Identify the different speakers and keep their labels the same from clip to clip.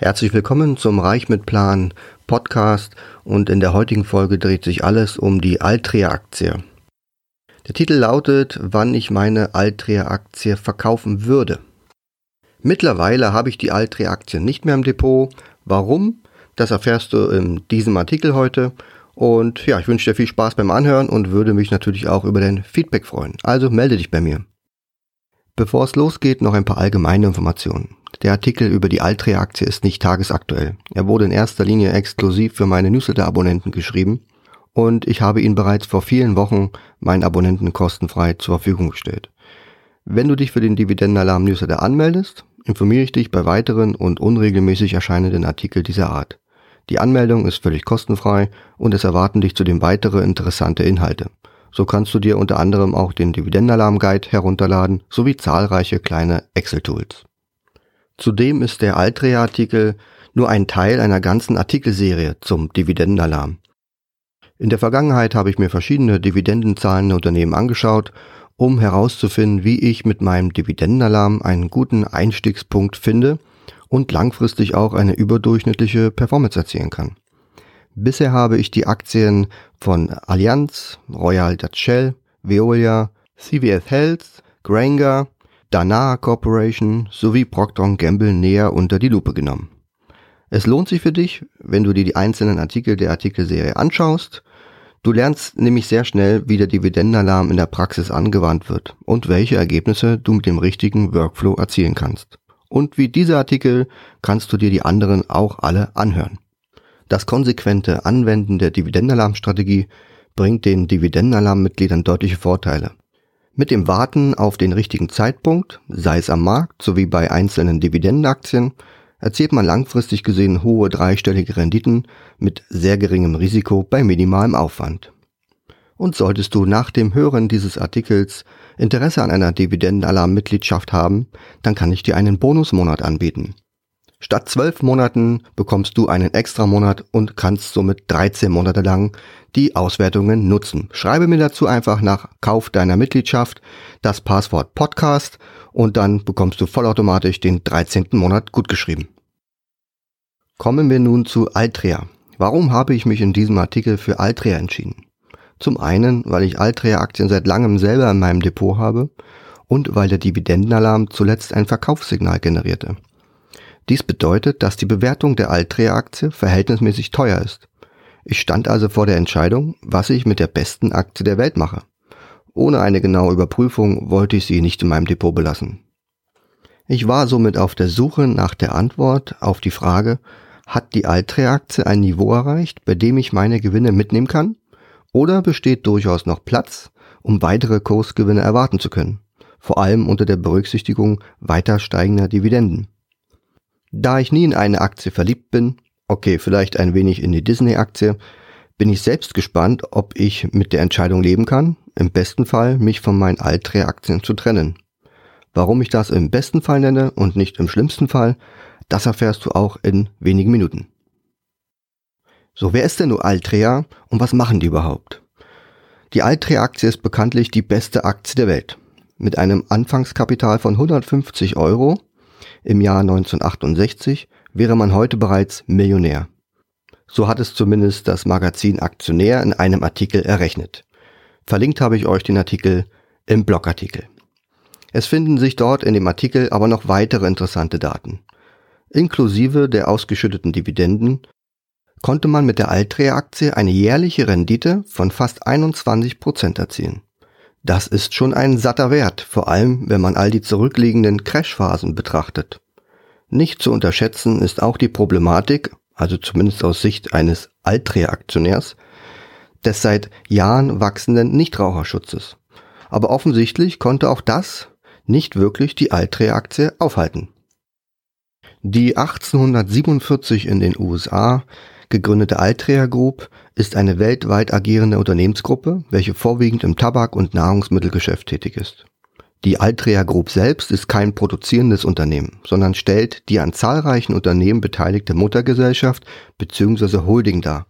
Speaker 1: Herzlich willkommen zum Reich mit Plan Podcast und in der heutigen Folge dreht sich alles um die Altria Aktie. Der Titel lautet, wann ich meine Altria Aktie verkaufen würde. Mittlerweile habe ich die Altria Aktie nicht mehr im Depot. Warum? Das erfährst du in diesem Artikel heute. Und ja, ich wünsche dir viel Spaß beim Anhören und würde mich natürlich auch über dein Feedback freuen. Also melde dich bei mir. Bevor es losgeht, noch ein paar allgemeine Informationen. Der Artikel über die Altria-Aktie ist nicht tagesaktuell. Er wurde in erster Linie exklusiv für meine Newsletter-Abonnenten geschrieben und ich habe ihn bereits vor vielen Wochen meinen Abonnenten kostenfrei zur Verfügung gestellt. Wenn du dich für den Dividendenalarm Newsletter anmeldest, informiere ich dich bei weiteren und unregelmäßig erscheinenden Artikeln dieser Art. Die Anmeldung ist völlig kostenfrei und es erwarten dich zudem weitere interessante Inhalte. So kannst du dir unter anderem auch den Dividendenalarm Guide herunterladen sowie zahlreiche kleine Excel-Tools. Zudem ist der Altria-Artikel nur ein Teil einer ganzen Artikelserie zum Dividendenalarm. In der Vergangenheit habe ich mir verschiedene dividendenzahlende Unternehmen angeschaut, um herauszufinden, wie ich mit meinem Dividendenalarm einen guten Einstiegspunkt finde und langfristig auch eine überdurchschnittliche Performance erzielen kann. Bisher habe ich die Aktien von Allianz, Royal Dutch Shell, Veolia, CVS Health, Granger, Danaher Corporation sowie Procter Gamble näher unter die Lupe genommen. Es lohnt sich für dich, wenn du dir die einzelnen Artikel der Artikelserie anschaust. Du lernst nämlich sehr schnell, wie der Dividendenalarm in der Praxis angewandt wird und welche Ergebnisse du mit dem richtigen Workflow erzielen kannst. Und wie diese Artikel kannst du dir die anderen auch alle anhören. Das konsequente Anwenden der Dividendenalarmstrategie bringt den Dividendenalarm-Mitgliedern deutliche Vorteile. Mit dem Warten auf den richtigen Zeitpunkt, sei es am Markt sowie bei einzelnen Dividendenaktien, erzielt man langfristig gesehen hohe dreistellige Renditen mit sehr geringem Risiko bei minimalem Aufwand. Und solltest du nach dem Hören dieses Artikels Interesse an einer Dividendenalarm-Mitgliedschaft haben, dann kann ich dir einen Bonusmonat anbieten. Statt zwölf Monaten bekommst du einen extra Monat und kannst somit 13 Monate lang die Auswertungen nutzen. Schreibe mir dazu einfach nach Kauf deiner Mitgliedschaft das Passwort Podcast und dann bekommst du vollautomatisch den 13. Monat gutgeschrieben. Kommen wir nun zu Altria. Warum habe ich mich in diesem Artikel für Altria entschieden? Zum einen, weil ich Altria-Aktien seit langem selber in meinem Depot habe und weil der Dividendenalarm zuletzt ein Verkaufssignal generierte. Dies bedeutet, dass die Bewertung der Altria-Aktie verhältnismäßig teuer ist. Ich stand also vor der Entscheidung, was ich mit der besten Aktie der Welt mache. Ohne eine genaue Überprüfung wollte ich sie nicht in meinem Depot belassen. Ich war somit auf der Suche nach der Antwort auf die Frage, hat die Altria-Aktie ein Niveau erreicht, bei dem ich meine Gewinne mitnehmen kann? Oder besteht durchaus noch Platz, um weitere Kursgewinne erwarten zu können? Vor allem unter der Berücksichtigung weiter steigender Dividenden. Da ich nie in eine Aktie verliebt bin, okay, vielleicht ein wenig in die Disney-Aktie, bin ich selbst gespannt, ob ich mit der Entscheidung leben kann, im besten Fall mich von meinen Altria-Aktien zu trennen. Warum ich das im besten Fall nenne und nicht im schlimmsten Fall, das erfährst du auch in wenigen Minuten. So, wer ist denn nur Altria und was machen die überhaupt? Die Altria-Aktie ist bekanntlich die beste Aktie der Welt. Mit einem Anfangskapital von 150 Euro im Jahr 1968 wäre man heute bereits Millionär. So hat es zumindest das Magazin Aktionär in einem Artikel errechnet. Verlinkt habe ich euch den Artikel im Blogartikel. Es finden sich dort in dem Artikel aber noch weitere interessante Daten. Inklusive der ausgeschütteten Dividenden konnte man mit der Altria-Aktie eine jährliche Rendite von fast 21 Prozent erzielen. Das ist schon ein satter Wert, vor allem wenn man all die zurückliegenden Crashphasen betrachtet. Nicht zu unterschätzen ist auch die Problematik, also zumindest aus Sicht eines Altria-Aktionärs, des seit Jahren wachsenden Nichtraucherschutzes. Aber offensichtlich konnte auch das nicht wirklich die Altria-Aktie aufhalten. Die 1847 in den USA gegründete Altria Group ist eine weltweit agierende Unternehmensgruppe, welche vorwiegend im Tabak- und Nahrungsmittelgeschäft tätig ist. Die Altria Group selbst ist kein produzierendes Unternehmen, sondern stellt die an zahlreichen Unternehmen beteiligte Muttergesellschaft bzw. Holding dar.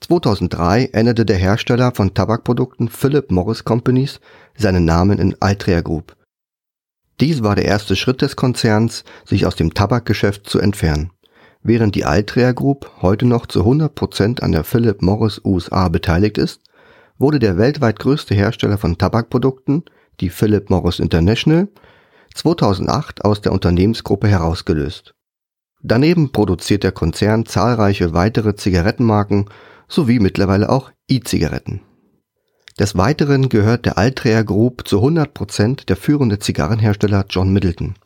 Speaker 1: 2003 änderte der Hersteller von Tabakprodukten Philip Morris Companies seinen Namen in Altria Group. Dies war der erste Schritt des Konzerns, sich aus dem Tabakgeschäft zu entfernen. Während die Altria Group heute noch zu 100% an der Philip Morris USA beteiligt ist, wurde der weltweit größte Hersteller von Tabakprodukten, die Philip Morris International, 2008 aus der Unternehmensgruppe herausgelöst. Daneben produziert der Konzern zahlreiche weitere Zigarettenmarken sowie mittlerweile auch E-Zigaretten. Des Weiteren gehört der Altria Group zu 100% der führende Zigarrenhersteller John Middleton.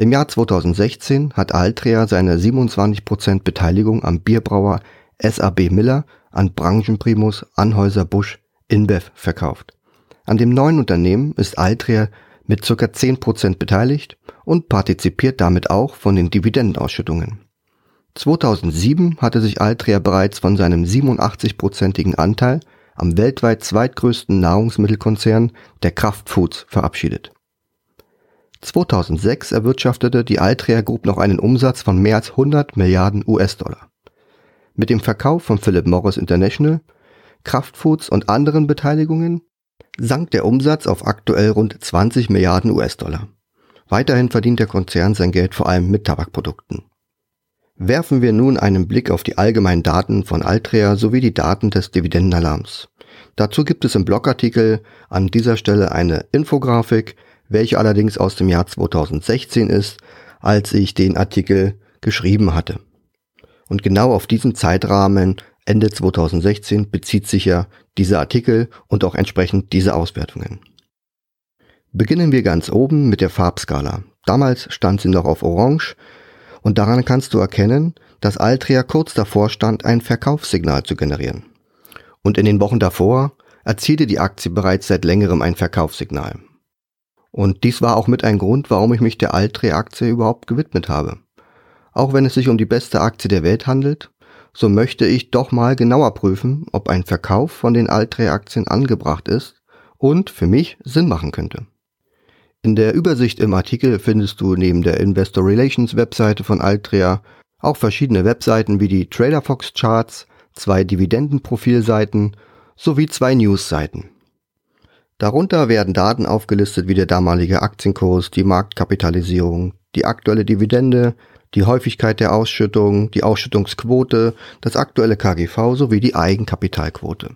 Speaker 1: Im Jahr 2016 hat Altria seine 27% Beteiligung am Bierbrauer SAB Miller an Branchenprimus Anhäuser-Busch InBev verkauft. An dem neuen Unternehmen ist Altria mit ca. 10% beteiligt und partizipiert damit auch von den Dividendenausschüttungen. 2007 hatte sich Altria bereits von seinem 87%igen Anteil am weltweit zweitgrößten Nahrungsmittelkonzern der Kraft Foods verabschiedet. 2006 erwirtschaftete die Altria Group noch einen Umsatz von mehr als 100 Milliarden US-Dollar. Mit dem Verkauf von Philip Morris International, Kraft Foods und anderen Beteiligungen sank der Umsatz auf aktuell rund 20 Milliarden US-Dollar. Weiterhin verdient der Konzern sein Geld vor allem mit Tabakprodukten. Werfen wir nun einen Blick auf die allgemeinen Daten von Altria sowie die Daten des Dividendenalarms. Dazu gibt es im Blogartikel an dieser Stelle eine Infografik, welche allerdings aus dem Jahr 2016 ist, als ich den Artikel geschrieben hatte. Und genau auf diesen Zeitrahmen Ende 2016 bezieht sich ja dieser Artikel und auch entsprechend diese Auswertungen. Beginnen wir ganz oben mit der Farbskala. Damals stand sie noch auf Orange und daran kannst du erkennen, dass Altria kurz davor stand, ein Verkaufssignal zu generieren. Und in den Wochen davor erzielte die Aktie bereits seit längerem ein Verkaufssignal. Und dies war auch mit ein Grund, warum ich mich der Altria-Aktie überhaupt gewidmet habe. Auch wenn es sich um die beste Aktie der Welt handelt, so möchte ich doch mal genauer prüfen, ob ein Verkauf von den Altria-Aktien angebracht ist und für mich Sinn machen könnte. In der Übersicht im Artikel findest du neben der Investor Relations Webseite von Altria auch verschiedene Webseiten wie die TraderFox Charts, zwei Dividendenprofilseiten sowie zwei Newsseiten. Darunter werden Daten aufgelistet wie der damalige Aktienkurs, die Marktkapitalisierung, die aktuelle Dividende, die Häufigkeit der Ausschüttung, die Ausschüttungsquote, das aktuelle KGV sowie die Eigenkapitalquote.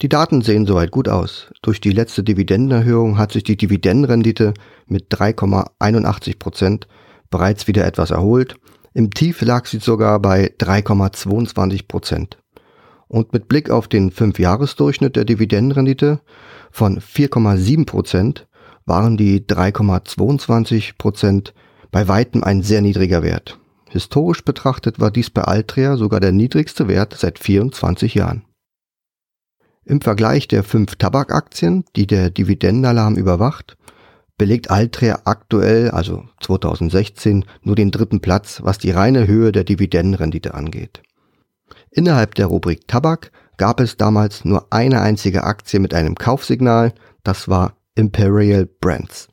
Speaker 1: Die Daten sehen soweit gut aus. Durch die letzte Dividendenerhöhung hat sich die Dividendenrendite mit 3,81 Prozent bereits wieder etwas erholt. Im Tief lag sie sogar bei 3,22 Prozent. Und mit Blick auf den 5-Jahres-Durchschnitt der Dividendenrendite von 4,7 Prozent waren die 3,22 Prozent bei weitem ein sehr niedriger Wert. Historisch betrachtet war dies bei Altria sogar der niedrigste Wert seit 24 Jahren. Im Vergleich der fünf Tabakaktien, die der Dividendenalarm überwacht, belegt Altria aktuell, also 2016, nur den dritten Platz, was die reine Höhe der Dividendenrendite angeht. Innerhalb der Rubrik Tabak gab es damals nur eine einzige Aktie mit einem Kaufsignal, das war Imperial Brands.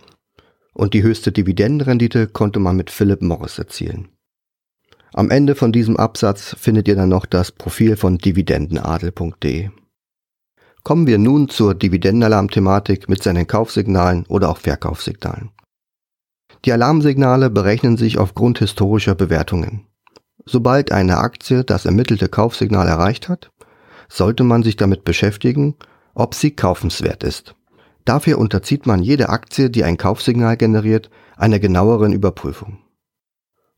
Speaker 1: Und die höchste Dividendenrendite konnte man mit Philip Morris erzielen. Am Ende von diesem Absatz findet ihr dann noch das Profil von dividendenadel.de. Kommen wir nun zur Dividendenalarm-Thematik mit seinen Kaufsignalen oder auch Verkaufssignalen. Die Alarmsignale berechnen sich aufgrund historischer Bewertungen. Sobald eine Aktie das ermittelte Kaufsignal erreicht hat, sollte man sich damit beschäftigen, ob sie kaufenswert ist. Dafür unterzieht man jede Aktie, die ein Kaufsignal generiert, einer genaueren Überprüfung.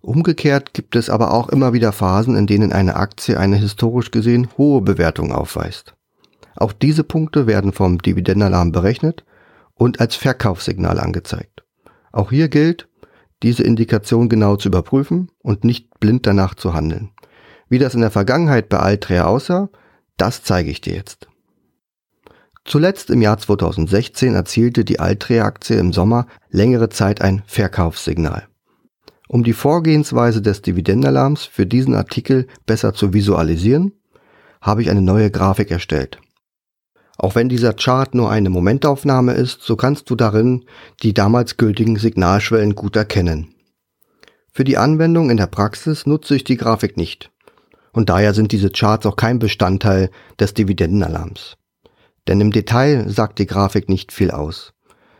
Speaker 1: Umgekehrt gibt es aber auch immer wieder Phasen, in denen eine Aktie eine historisch gesehen hohe Bewertung aufweist. Auch diese Punkte werden vom Dividendenalarm berechnet und als Verkaufssignal angezeigt. Auch hier gilt, diese Indikation genau zu überprüfen und nicht blind danach zu handeln. Wie das in der Vergangenheit bei Altria aussah, das zeige ich dir jetzt. Zuletzt im Jahr 2016 erzielte die Altria-Aktie im Sommer längere Zeit ein Verkaufssignal. Um die Vorgehensweise des Dividendenalarms für diesen Artikel besser zu visualisieren, habe ich eine neue Grafik erstellt. Auch wenn dieser Chart nur eine Momentaufnahme ist, so kannst du darin die damals gültigen Signalschwellen gut erkennen. Für die Anwendung in der Praxis nutze ich die Grafik nicht. Und daher sind diese Charts auch kein Bestandteil des Dividendenalarms. Denn im Detail sagt die Grafik nicht viel aus.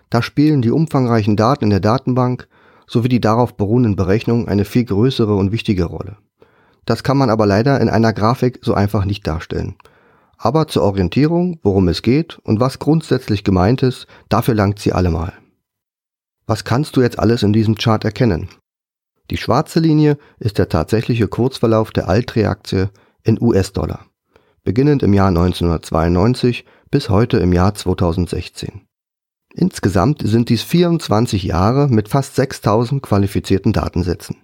Speaker 1: Da spielen die umfangreichen Daten in der Datenbank sowie die darauf beruhenden Berechnungen eine viel größere und wichtige Rolle. Das kann man aber leider in einer Grafik so einfach nicht darstellen. Aber zur Orientierung, worum es geht und was grundsätzlich gemeint ist, dafür langt sie allemal. Was kannst du jetzt alles in diesem Chart erkennen? Die schwarze Linie ist der tatsächliche Kurzverlauf der Altria-Aktie in US-Dollar, beginnend im Jahr 1992 bis heute im Jahr 2016. Insgesamt sind dies 24 Jahre mit fast 6000 qualifizierten Datensätzen.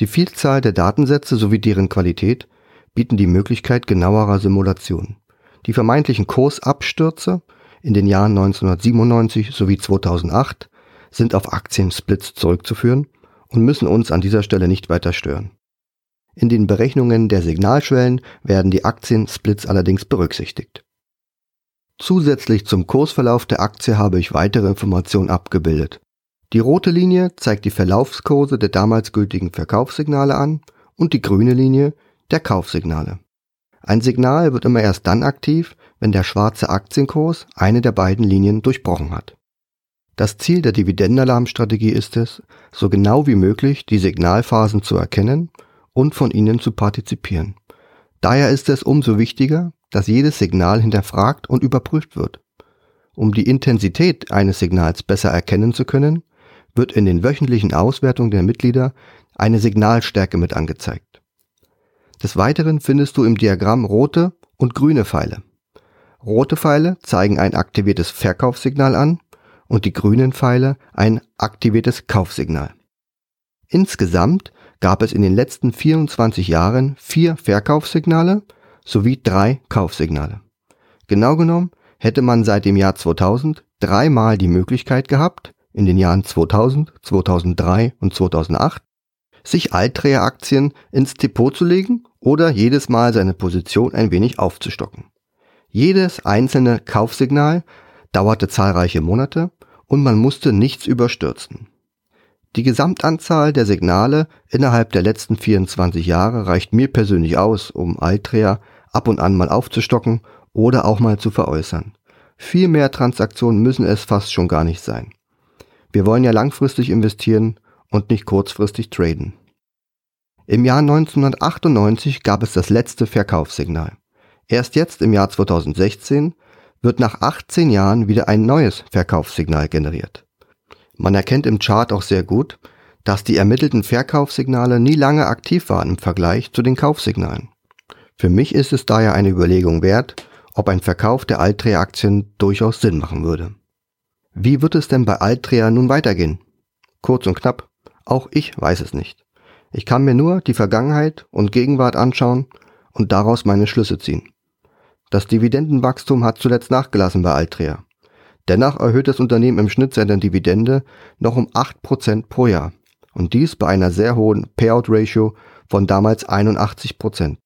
Speaker 1: Die Vielzahl der Datensätze sowie deren Qualität bieten die Möglichkeit genauerer Simulation. Die vermeintlichen Kursabstürze in den Jahren 1997 sowie 2008 sind auf Aktiensplits zurückzuführen und müssen uns an dieser Stelle nicht weiter stören. In den Berechnungen der Signalschwellen werden die Aktiensplits allerdings berücksichtigt. Zusätzlich zum Kursverlauf der Aktie habe ich weitere Informationen abgebildet. Die rote Linie zeigt die Verlaufskurse der damals gültigen Verkaufssignale an und die grüne Linie der Kaufsignale. Ein Signal wird immer erst dann aktiv, wenn der schwarze Aktienkurs eine der beiden Linien durchbrochen hat. Das Ziel der Dividendenalarmstrategie ist es, so genau wie möglich die Signalphasen zu erkennen und von ihnen zu partizipieren. Daher ist es umso wichtiger, dass jedes Signal hinterfragt und überprüft wird. Um die Intensität eines Signals besser erkennen zu können, wird in den wöchentlichen Auswertungen der Mitglieder eine Signalstärke mit angezeigt. Des Weiteren findest du im Diagramm rote und grüne Pfeile. Rote Pfeile zeigen ein aktiviertes Verkaufssignal an und die grünen Pfeile ein aktiviertes Kaufsignal. Insgesamt gab es in den letzten 24 Jahren vier Verkaufssignale sowie drei Kaufsignale. Genau genommen hätte man seit dem Jahr 2000 dreimal die Möglichkeit gehabt, in den Jahren 2000, 2003 und 2008, sich Altria-Aktien ins Depot zu legen oder jedes Mal seine Position ein wenig aufzustocken. Jedes einzelne Kaufsignal dauerte zahlreiche Monate und man musste nichts überstürzen. Die Gesamtanzahl der Signale innerhalb der letzten 24 Jahre reicht mir persönlich aus, um Altria ab und an mal aufzustocken oder auch mal zu veräußern. Viel mehr Transaktionen müssen es fast schon gar nicht sein. Wir wollen ja langfristig investieren und nicht kurzfristig traden. Im Jahr 1998 gab es das letzte Verkaufssignal. Erst jetzt im Jahr 2016 wird nach 18 Jahren wieder ein neues Verkaufssignal generiert. Man erkennt im Chart auch sehr gut, dass die ermittelten Verkaufssignale nie lange aktiv waren im Vergleich zu den Kaufsignalen. Für mich ist es daher eine Überlegung wert, ob ein Verkauf der Altria-Aktien durchaus Sinn machen würde. Wie wird es denn bei Altria nun weitergehen? Kurz und knapp, auch ich weiß es nicht. Ich kann mir nur die Vergangenheit und Gegenwart anschauen und daraus meine Schlüsse ziehen. Das Dividendenwachstum hat zuletzt nachgelassen bei Altria. Dennoch erhöht das Unternehmen im Schnitt seine Dividende noch um 8% pro Jahr. Und dies bei einer sehr hohen Payout-Ratio von damals 81%.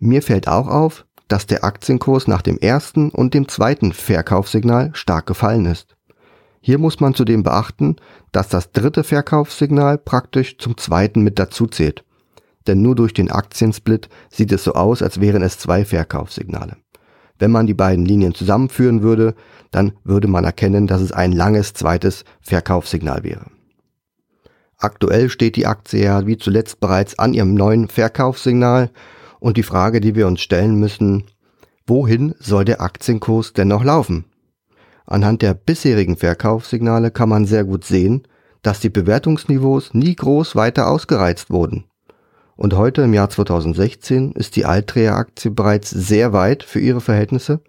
Speaker 1: Mir fällt auch auf, dass der Aktienkurs nach dem ersten und dem zweiten Verkaufssignal stark gefallen ist. Hier muss man zudem beachten, dass das dritte Verkaufssignal praktisch zum zweiten mit dazu zählt. Denn nur durch den Aktiensplit sieht es so aus, als wären es zwei Verkaufssignale. Wenn man die beiden Linien zusammenführen würde, dann würde man erkennen, dass es ein langes zweites Verkaufssignal wäre. Aktuell steht die Aktie ja wie zuletzt bereits an ihrem neuen Verkaufssignal und die Frage, die wir uns stellen müssen, wohin soll der Aktienkurs denn noch laufen? Anhand der bisherigen Verkaufssignale kann man sehr gut sehen, dass die Bewertungsniveaus nie groß weiter ausgereizt wurden. Und heute im Jahr 2016 ist die Altria-Aktie bereits sehr weit für ihre Verhältnisse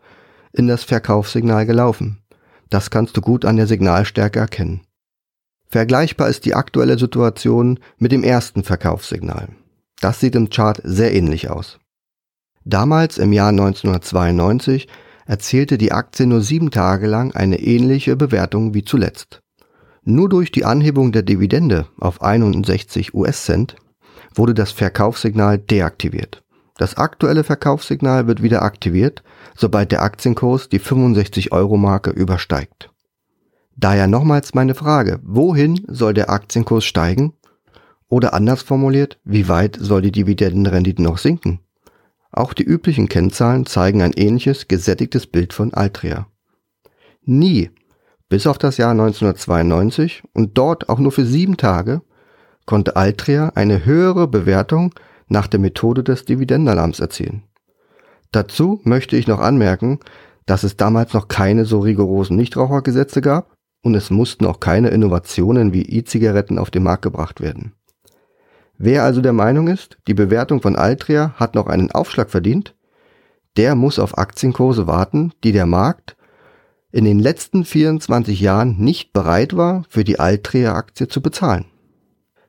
Speaker 1: in das Verkaufssignal gelaufen. Das kannst du gut an der Signalstärke erkennen. Vergleichbar ist die aktuelle Situation mit dem ersten Verkaufssignal. Das sieht im Chart sehr ähnlich aus. Damals im Jahr 1992 erzielte die Aktie nur sieben Tage lang eine ähnliche Bewertung wie zuletzt. Nur durch die Anhebung der Dividende auf 61 US-Cent wurde das Verkaufssignal deaktiviert. Das aktuelle Verkaufssignal wird wieder aktiviert, sobald der Aktienkurs die 65 Euro Marke übersteigt. Daher nochmals meine Frage, wohin soll der Aktienkurs steigen? Oder anders formuliert, wie weit soll die Dividendenrendite noch sinken? Auch die üblichen Kennzahlen zeigen ein ähnliches gesättigtes Bild von Altria. Nie Bis auf das Jahr 1992 und dort auch nur für sieben Tage konnte Altria eine höhere Bewertung nach der Methode des Dividendenalarms erzielen. Dazu möchte ich noch anmerken, dass es damals noch keine so rigorosen Nichtrauchergesetze gab und es mussten auch keine Innovationen wie E-Zigaretten auf den Markt gebracht werden. Wer also der Meinung ist, die Bewertung von Altria hat noch einen Aufschlag verdient, der muss auf Aktienkurse warten, die der Markt in den letzten 24 Jahren nicht bereit war, für die Altria-Aktie zu bezahlen.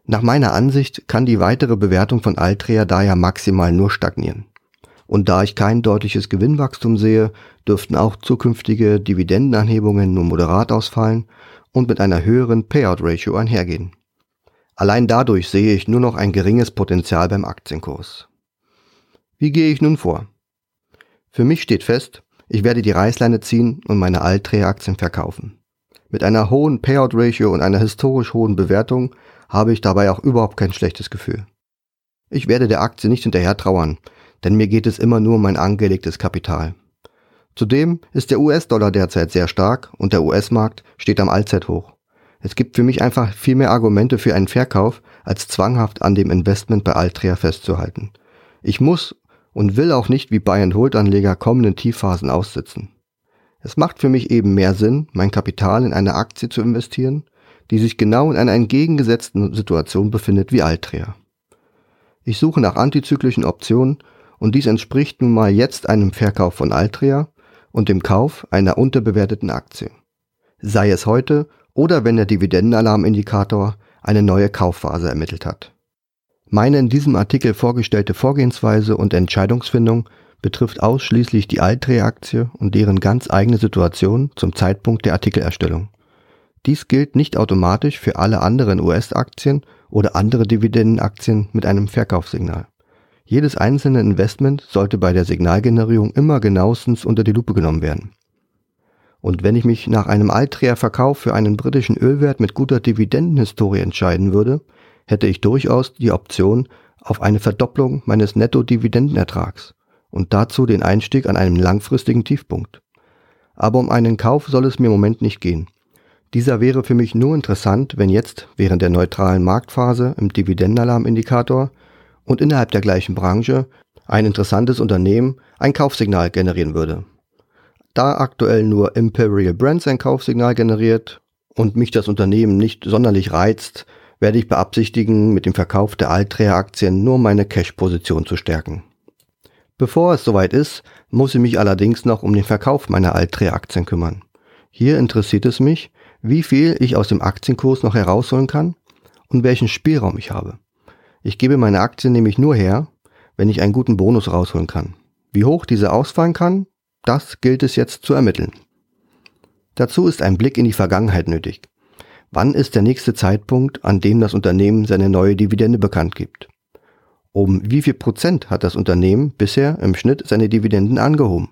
Speaker 1: Nach meiner Ansicht kann die weitere Bewertung von Altria daher maximal nur stagnieren. Und da ich kein deutliches Gewinnwachstum sehe, dürften auch zukünftige Dividendenanhebungen nur moderat ausfallen und mit einer höheren Payout-Ratio einhergehen. Allein dadurch sehe ich nur noch ein geringes Potenzial beim Aktienkurs. Wie gehe ich nun vor? Für mich steht fest, ich werde die Reißleine ziehen und meine Altria-Aktien verkaufen. Mit einer hohen Payout-Ratio und einer historisch hohen Bewertung habe ich dabei auch überhaupt kein schlechtes Gefühl. Ich werde der Aktie nicht hinterher trauern, denn mir geht es immer nur um mein angelegtes Kapital. Zudem ist der US-Dollar derzeit sehr stark und der US-Markt steht am Allzeithoch. Es gibt für mich einfach viel mehr Argumente für einen Verkauf, als zwanghaft an dem Investment bei Altria festzuhalten. Ich muss und will auch nicht wie Buy-and-Hold-Anleger kommenden Tiefphasen aussitzen. Es macht für mich eben mehr Sinn, mein Kapital in eine Aktie zu investieren, die sich genau in einer entgegengesetzten Situation befindet wie Altria. Ich suche nach antizyklischen Optionen und dies entspricht nun mal jetzt einem Verkauf von Altria und dem Kauf einer unterbewerteten Aktie. Sei es heute oder wenn der Dividendenalarmindikator eine neue Kaufphase ermittelt hat. Meine in diesem Artikel vorgestellte Vorgehensweise und Entscheidungsfindung betrifft ausschließlich die Altria-Aktie und deren ganz eigene Situation zum Zeitpunkt der Artikelerstellung. Dies gilt nicht automatisch für alle anderen US-Aktien oder andere Dividendenaktien mit einem Verkaufssignal. Jedes einzelne Investment sollte bei der Signalgenerierung immer genauestens unter die Lupe genommen werden. Und wenn ich mich nach einem Altria-Verkauf für einen britischen Ölwert mit guter Dividendenhistorie entscheiden würde, hätte ich durchaus die Option auf eine Verdopplung meines Netto-Dividendenertrags und dazu den Einstieg an einem langfristigen Tiefpunkt. Aber um einen Kauf soll es mir im Moment nicht gehen. Dieser wäre für mich nur interessant, wenn jetzt während der neutralen Marktphase im Dividendenalarmindikator und innerhalb der gleichen Branche ein interessantes Unternehmen ein Kaufsignal generieren würde. Da aktuell nur Imperial Brands ein Kaufsignal generiert und mich das Unternehmen nicht sonderlich reizt, werde ich beabsichtigen, mit dem Verkauf der Altria-Aktien nur meine Cash-Position zu stärken. Bevor es soweit ist, muss ich mich allerdings noch um den Verkauf meiner Altria-Aktien kümmern. Hier interessiert es mich, wie viel ich aus dem Aktienkurs noch herausholen kann und welchen Spielraum ich habe. Ich gebe meine Aktien nämlich nur her, wenn ich einen guten Bonus rausholen kann. Wie hoch diese ausfallen kann, das gilt es jetzt zu ermitteln. Dazu ist ein Blick in die Vergangenheit nötig. Wann ist der nächste Zeitpunkt, an dem das Unternehmen seine neue Dividende bekannt gibt? Um wie viel Prozent hat das Unternehmen bisher im Schnitt seine Dividenden angehoben?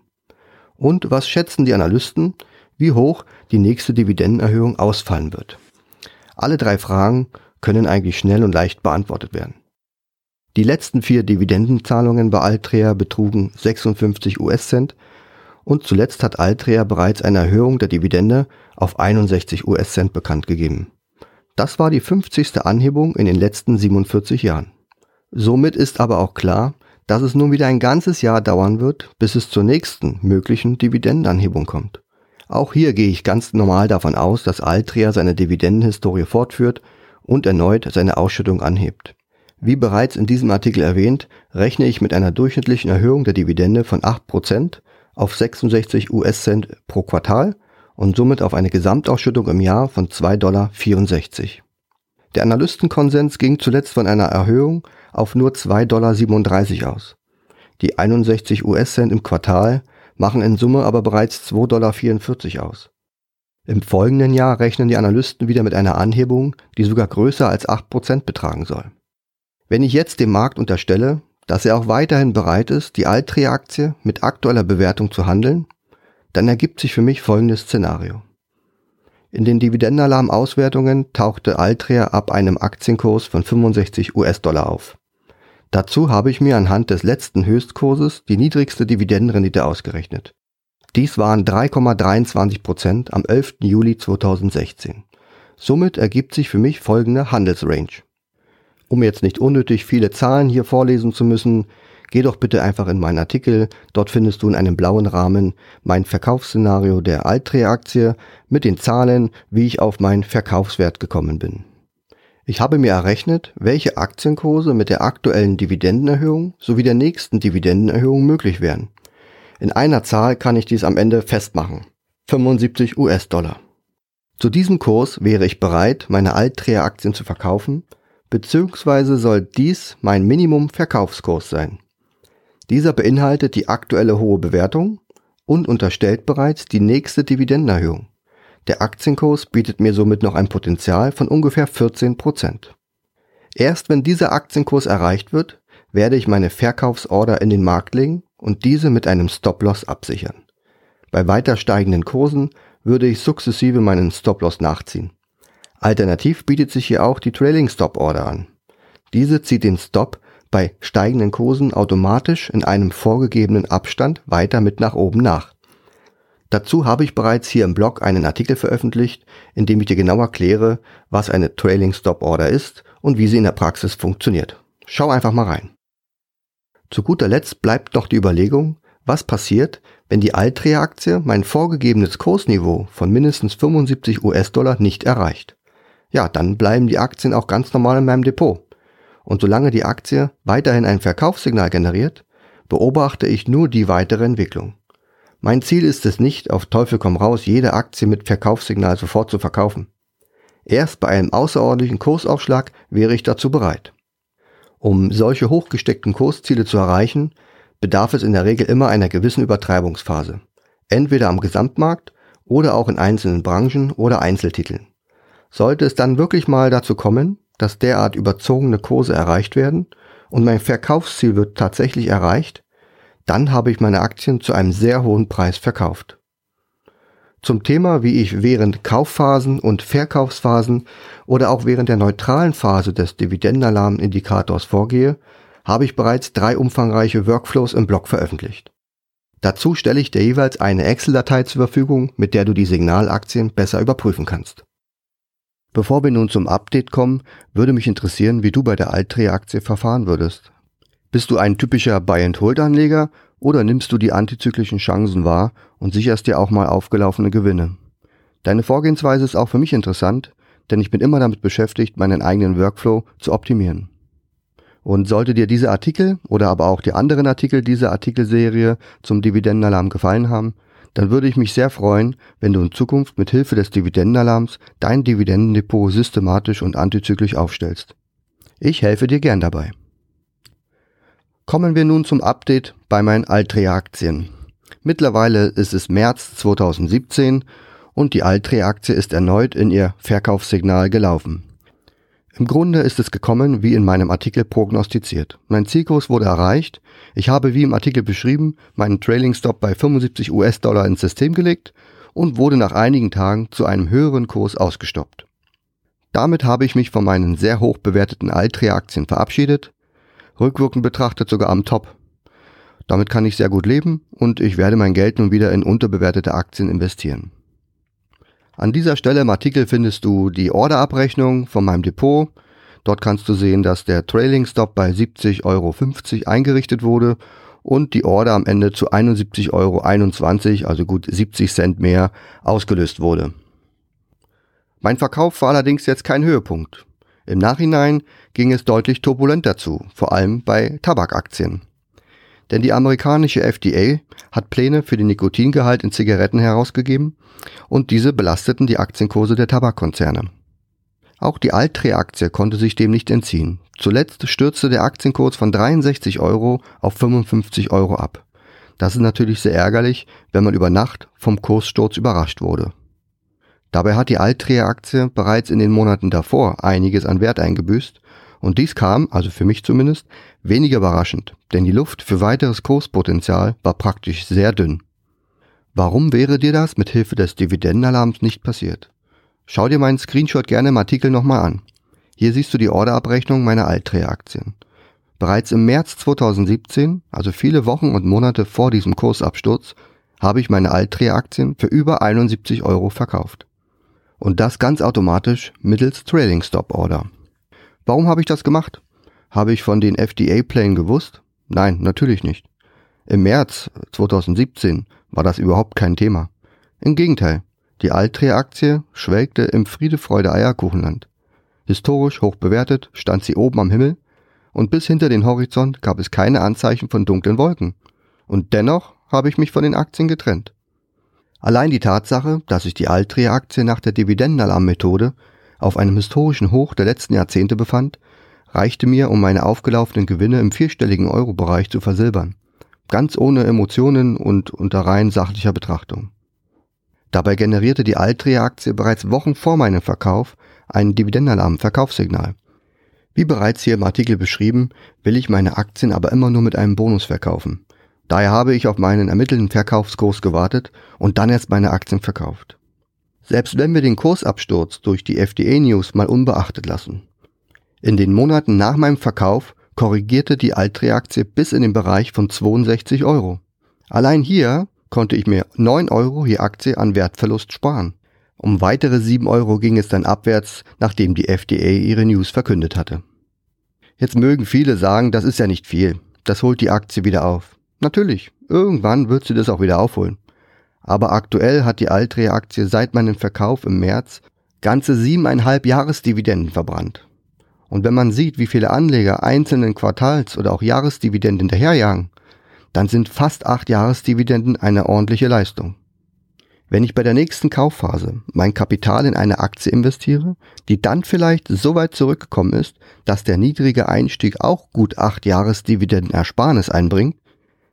Speaker 1: Und was schätzen die Analysten, wie hoch die nächste Dividendenerhöhung ausfallen wird? Alle drei Fragen können eigentlich schnell und leicht beantwortet werden. Die letzten vier Dividendenzahlungen bei Altria betrugen 56 US-Cent und zuletzt hat Altria bereits eine Erhöhung der Dividende auf 61 US-Cent bekannt gegeben. Das war die 50. Anhebung in den letzten 47 Jahren. Somit ist aber auch klar, dass es nun wieder ein ganzes Jahr dauern wird, bis es zur nächsten möglichen Dividendenanhebung kommt. Auch hier gehe ich ganz normal davon aus, dass Altria seine Dividendenhistorie fortführt und erneut seine Ausschüttung anhebt. Wie bereits in diesem Artikel erwähnt, rechne ich mit einer durchschnittlichen Erhöhung der Dividende von 8% auf 66 US-Cent pro Quartal und somit auf eine Gesamtausschüttung im Jahr von 2,64 Dollar. Der Analystenkonsens ging zuletzt von einer Erhöhung auf nur 2,37 Dollar aus. Die 61 US-Cent im Quartal machen in Summe aber bereits 2,44 Dollar aus. Im folgenden Jahr rechnen die Analysten wieder mit einer Anhebung, die sogar größer als 8% betragen soll. Wenn ich jetzt dem Markt unterstelle, dass er auch weiterhin bereit ist, die Altria-Aktie mit aktueller Bewertung zu handeln, dann ergibt sich für mich folgendes Szenario. In den Dividendenalarm-Auswertungen tauchte Altria ab einem Aktienkurs von 65 US-Dollar auf. Dazu habe ich mir anhand des letzten Höchstkurses die niedrigste Dividendenrendite ausgerechnet. Dies waren 3,23 Prozent am 11. Juli 2016. Somit ergibt sich für mich folgende Handelsrange. Um jetzt nicht unnötig viele Zahlen hier vorlesen zu müssen, geh doch bitte einfach in meinen Artikel. Dort findest du in einem blauen Rahmen mein Verkaufsszenario der Altria-Aktie mit den Zahlen, wie ich auf meinen Verkaufswert gekommen bin. Ich habe mir errechnet, welche Aktienkurse mit der aktuellen Dividendenerhöhung sowie der nächsten Dividendenerhöhung möglich wären. In einer Zahl kann ich dies am Ende festmachen. 75 US-Dollar. Zu diesem Kurs wäre ich bereit, meine Altria-Aktien zu verkaufen, beziehungsweise soll dies mein Minimum-Verkaufskurs sein. Dieser beinhaltet die aktuelle hohe Bewertung und unterstellt bereits die nächste Dividendenerhöhung. Der Aktienkurs bietet mir somit noch ein Potenzial von ungefähr 14 Prozent. Erst wenn dieser Aktienkurs erreicht wird, werde ich meine Verkaufsorder in den Markt legen und diese mit einem Stop-Loss absichern. Bei weiter steigenden Kursen würde ich sukzessive meinen Stop-Loss nachziehen. Alternativ bietet sich hier auch die Trailing Stop Order an. Diese zieht den Stop bei steigenden Kursen automatisch in einem vorgegebenen Abstand weiter mit nach oben nach. Dazu habe ich bereits hier im Blog einen Artikel veröffentlicht, in dem ich dir genau erkläre, was eine Trailing Stop Order ist und wie sie in der Praxis funktioniert. Schau einfach mal rein. Zu guter Letzt bleibt noch die Überlegung, was passiert, wenn die Altria-Aktie mein vorgegebenes Kursniveau von mindestens 75 US-Dollar nicht erreicht. Ja, dann bleiben die Aktien auch ganz normal in meinem Depot. Und solange die Aktie weiterhin ein Verkaufssignal generiert, beobachte ich nur die weitere Entwicklung. Mein Ziel ist es nicht, auf Teufel komm raus, jede Aktie mit Verkaufssignal sofort zu verkaufen. Erst bei einem außerordentlichen Kursaufschlag wäre ich dazu bereit. Um solche hochgesteckten Kursziele zu erreichen, bedarf es in der Regel immer einer gewissen Übertreibungsphase. Entweder am Gesamtmarkt oder auch in einzelnen Branchen oder Einzeltiteln. Sollte es dann wirklich mal dazu kommen, dass derart überzogene Kurse erreicht werden und mein Verkaufsziel wird tatsächlich erreicht, dann habe ich meine Aktien zu einem sehr hohen Preis verkauft. Zum Thema, wie ich während Kaufphasen und Verkaufsphasen oder auch während der neutralen Phase des Dividendenalarmindikators vorgehe, habe ich bereits drei umfangreiche Workflows im Blog veröffentlicht. Dazu stelle ich dir jeweils eine Excel-Datei zur Verfügung, mit der du die Signalaktien besser überprüfen kannst. Bevor wir nun zum Update kommen, würde mich interessieren, wie du bei der Altria-Aktie verfahren würdest. Bist du ein typischer Buy-and-Hold-Anleger oder nimmst du die antizyklischen Chancen wahr und sicherst dir auch mal aufgelaufene Gewinne? Deine Vorgehensweise ist auch für mich interessant, denn ich bin immer damit beschäftigt, meinen eigenen Workflow zu optimieren. Und sollte dir diese Artikel oder aber auch die anderen Artikel dieser Artikelserie zum Dividendenalarm gefallen haben, dann würde ich mich sehr freuen, wenn du in Zukunft mit Hilfe des Dividendenalarms dein Dividendendepot systematisch und antizyklisch aufstellst. Ich helfe dir gern dabei. Kommen wir nun zum Update bei meinen Altria-Aktien. Mittlerweile ist es März 2017 und die Altria-Aktie ist erneut in ihr Verkaufssignal gelaufen. Im Grunde ist es gekommen, wie in meinem Artikel prognostiziert. Mein Zielkurs wurde erreicht. Ich habe, wie im Artikel beschrieben, meinen Trailing Stop bei 75 US-Dollar ins System gelegt und wurde nach einigen Tagen zu einem höheren Kurs ausgestoppt. Damit habe ich mich von meinen sehr hoch bewerteten Altria-Aktien verabschiedet rückwirkend betrachtet sogar am Top. Damit kann ich sehr gut leben und ich werde mein Geld nun wieder in unterbewertete Aktien investieren. An dieser Stelle im Artikel findest du die Orderabrechnung von meinem Depot. Dort kannst du sehen, dass der Trailing Stop bei 70,50 Euro eingerichtet wurde und die Order am Ende zu 71,21 Euro, also gut 70 Cent mehr, ausgelöst wurde. Mein Verkauf war allerdings jetzt kein Höhepunkt. Im Nachhinein ging es deutlich turbulenter zu, vor allem bei Tabakaktien. Denn die amerikanische FDA hat Pläne für den Nikotingehalt in Zigaretten herausgegeben und diese belasteten die Aktienkurse der Tabakkonzerne. Auch die Altria-Aktie konnte sich dem nicht entziehen. Zuletzt stürzte der Aktienkurs von 63 Euro auf 55 Euro ab. Das ist natürlich sehr ärgerlich, wenn man über Nacht vom Kurssturz überrascht wurde. Dabei hat die Altria-Aktie bereits in den Monaten davor einiges an Wert eingebüßt und dies kam, also für mich zumindest, weniger überraschend, denn die Luft für weiteres Kurspotenzial war praktisch sehr dünn. Warum wäre dir das mit Hilfe des Dividendenalarms nicht passiert? Schau dir meinen Screenshot gerne im Artikel nochmal an. Hier siehst du die Orderabrechnung meiner Altria-Aktien. Bereits im März 2017, also viele Wochen und Monate vor diesem Kursabsturz, habe ich meine Altria-Aktien für über 71 Euro verkauft. Und das ganz automatisch mittels Trailing Stop Order. Warum habe ich das gemacht? Habe ich von den FDA-Plänen gewusst? Nein, natürlich nicht. Im März 2017 war das überhaupt kein Thema. Im Gegenteil, die Altria-Aktie schwelgte im Friede-Freude-Eierkuchenland. Historisch hoch bewertet stand sie oben am Himmel und bis hinter den Horizont gab es keine Anzeichen von dunklen Wolken. Und dennoch habe ich mich von den Aktien getrennt. Allein die Tatsache, dass sich die Altria-Aktie nach der Dividendenalarm-Methode auf einem historischen Hoch der letzten Jahrzehnte befand, reichte mir, um meine aufgelaufenen Gewinne im vierstelligen Euro-Bereich zu versilbern. Ganz ohne Emotionen und unter rein sachlicher Betrachtung. Dabei generierte die Altria-Aktie bereits Wochen vor meinem Verkauf ein Dividendenalarm-Verkaufssignal. Wie bereits hier im Artikel beschrieben, will ich meine Aktien aber immer nur mit einem Bonus verkaufen. Daher habe ich auf meinen ermittelten Verkaufskurs gewartet und dann erst meine Aktien verkauft. Selbst wenn wir den Kursabsturz durch die FDA-News mal unbeachtet lassen. In den Monaten nach meinem Verkauf korrigierte die Altria-Aktie bis in den Bereich von 62 Euro. Allein hier konnte ich mir 9 Euro je Aktie an Wertverlust sparen. Um weitere 7 Euro ging es dann abwärts, nachdem die FDA ihre News verkündet hatte. Jetzt mögen viele sagen, das ist ja nicht viel, das holt die Aktie wieder auf. Natürlich, irgendwann wird sie das auch wieder aufholen. Aber aktuell hat die Altria-Aktie seit meinem Verkauf im März ganze siebeneinhalb Jahresdividenden verbrannt. Und wenn man sieht, wie viele Anleger einzelnen Quartals- oder auch Jahresdividenden hinterherjagen, dann sind fast acht Jahresdividenden eine ordentliche Leistung. Wenn ich bei der nächsten Kaufphase mein Kapital in eine Aktie investiere, die dann vielleicht so weit zurückgekommen ist, dass der niedrige Einstieg auch gut acht Jahresdividenden Ersparnis einbringt,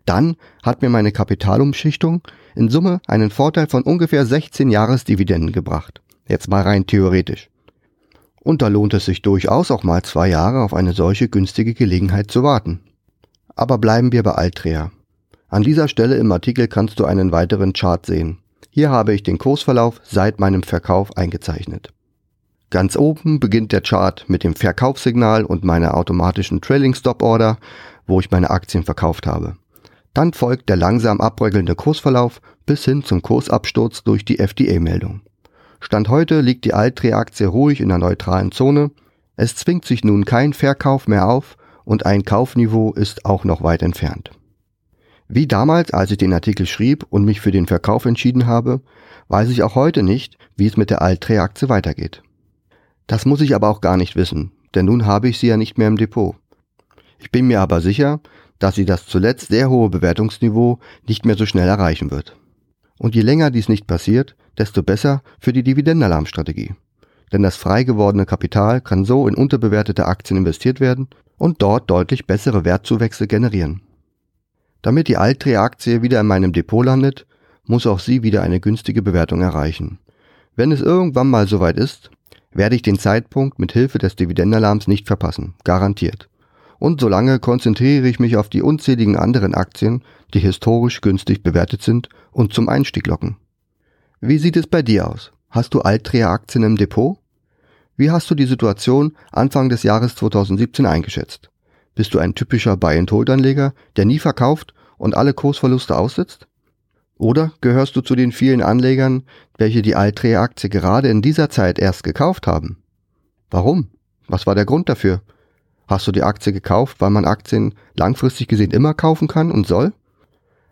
Speaker 1: dann hat mir meine Kapitalumschichtung in Summe einen Vorteil von ungefähr 16 Jahresdividenden gebracht. Jetzt mal rein theoretisch. Und da lohnt es sich durchaus auch mal zwei Jahre auf eine solche günstige Gelegenheit zu warten. Aber bleiben wir bei Altria. An dieser Stelle im Artikel kannst du einen weiteren Chart sehen. Hier habe ich den Kursverlauf seit meinem Verkauf eingezeichnet. Ganz oben beginnt der Chart mit dem Verkaufssignal und meiner automatischen Trailing Stop Order, wo ich meine Aktien verkauft habe. Dann folgt der langsam abbröckelnde Kursverlauf bis hin zum Kursabsturz durch die FDA-Meldung. Stand heute liegt die Altria-Aktie ruhig in der neutralen Zone. Es zwingt sich nun kein Verkauf mehr auf und ein Kaufniveau ist auch noch weit entfernt. Wie damals, als ich den Artikel schrieb und mich für den Verkauf entschieden habe, weiß ich auch heute nicht, wie es mit der Altrea-Aktie weitergeht. Das muss ich aber auch gar nicht wissen, denn nun habe ich sie ja nicht mehr im Depot. Ich bin mir aber sicher, dass sie das zuletzt sehr hohe Bewertungsniveau nicht mehr so schnell erreichen wird. Und je länger dies nicht passiert, desto besser für die Dividendenalarmstrategie. Denn das frei gewordene Kapital kann so in unterbewertete Aktien investiert werden und dort deutlich bessere Wertzuwächse generieren. Damit die Altria-Aktie wieder in meinem Depot landet, muss auch sie wieder eine günstige Bewertung erreichen. Wenn es irgendwann mal soweit ist, werde ich den Zeitpunkt mit Hilfe des Dividendenalarms nicht verpassen, garantiert. Und solange konzentriere ich mich auf die unzähligen anderen Aktien, die historisch günstig bewertet sind und zum Einstieg locken. Wie sieht es bei dir aus? Hast du Altria-Aktien im Depot? Wie hast du die Situation Anfang des Jahres 2017 eingeschätzt? Bist du ein typischer Buy-and-Hold-Anleger, der nie verkauft und alle Kursverluste aussitzt? Oder gehörst du zu den vielen Anlegern, welche die Altria-Aktie gerade in dieser Zeit erst gekauft haben? Warum? Was war der Grund dafür? Hast du die Aktie gekauft, weil man Aktien langfristig gesehen immer kaufen kann und soll?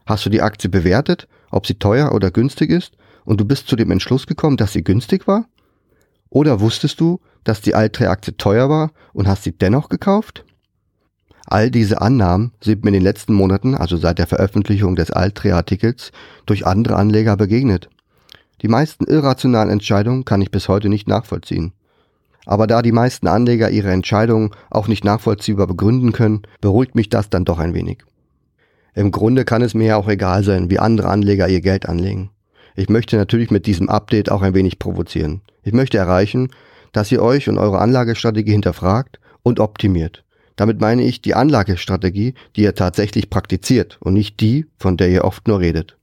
Speaker 1: Hast du die Aktie bewertet, ob sie teuer oder günstig ist, und du bist zu dem Entschluss gekommen, dass sie günstig war? Oder wusstest du, dass die Altria-Aktie teuer war und hast sie dennoch gekauft? All diese Annahmen sind mir in den letzten Monaten, also seit der Veröffentlichung des Altria-Artikels, durch andere Anleger begegnet. Die meisten irrationalen Entscheidungen kann ich bis heute nicht nachvollziehen. Aber da die meisten Anleger ihre Entscheidungen auch nicht nachvollziehbar begründen können, beruhigt mich das dann doch ein wenig. Im Grunde kann es mir ja auch egal sein, wie andere Anleger ihr Geld anlegen. Ich möchte natürlich mit diesem Update auch ein wenig provozieren. Ich möchte erreichen, dass ihr euch und eure Anlagestrategie hinterfragt und optimiert. Damit meine ich die Anlagestrategie, die ihr tatsächlich praktiziert und nicht die, von der ihr oft nur redet.